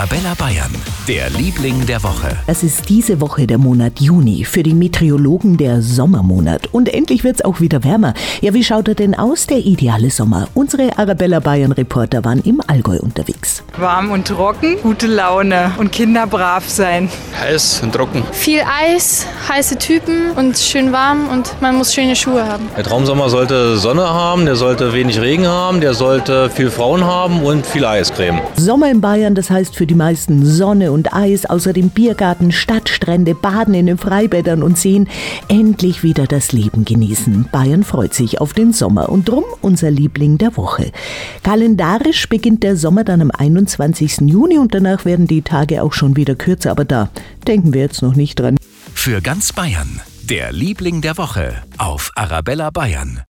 Arabella Bayern, der Liebling der Woche. Es ist diese Woche der Monat Juni, für die Meteorologen der Sommermonat. Und endlich wird's auch wieder wärmer. Ja, wie schaut er denn aus, der ideale Sommer? Unsere Arabella Bayern Reporter waren im Allgäu unterwegs. Warm und trocken, gute Laune und Kinder brav sein. Heiß und trocken. Viel Eis, heiße Typen und schön warm und man muss schöne Schuhe haben. Der Traumsommer sollte Sonne haben, der sollte wenig Regen haben, der sollte viel Frauen haben und viel Eiscreme. Sommer in Bayern, das heißt für die meisten Sonne und Eis, außerdem Biergarten, Stadtstrände, Baden in den Freibädern und Seen. Endlich wieder das Leben genießen. Bayern freut sich auf den Sommer und drum unser Liebling der Woche. Kalendarisch beginnt der Sommer dann am 21. Juni und danach werden die Tage auch schon wieder kürzer, aber da denken wir jetzt noch nicht dran. Für ganz Bayern, der Liebling der Woche auf Arabella Bayern.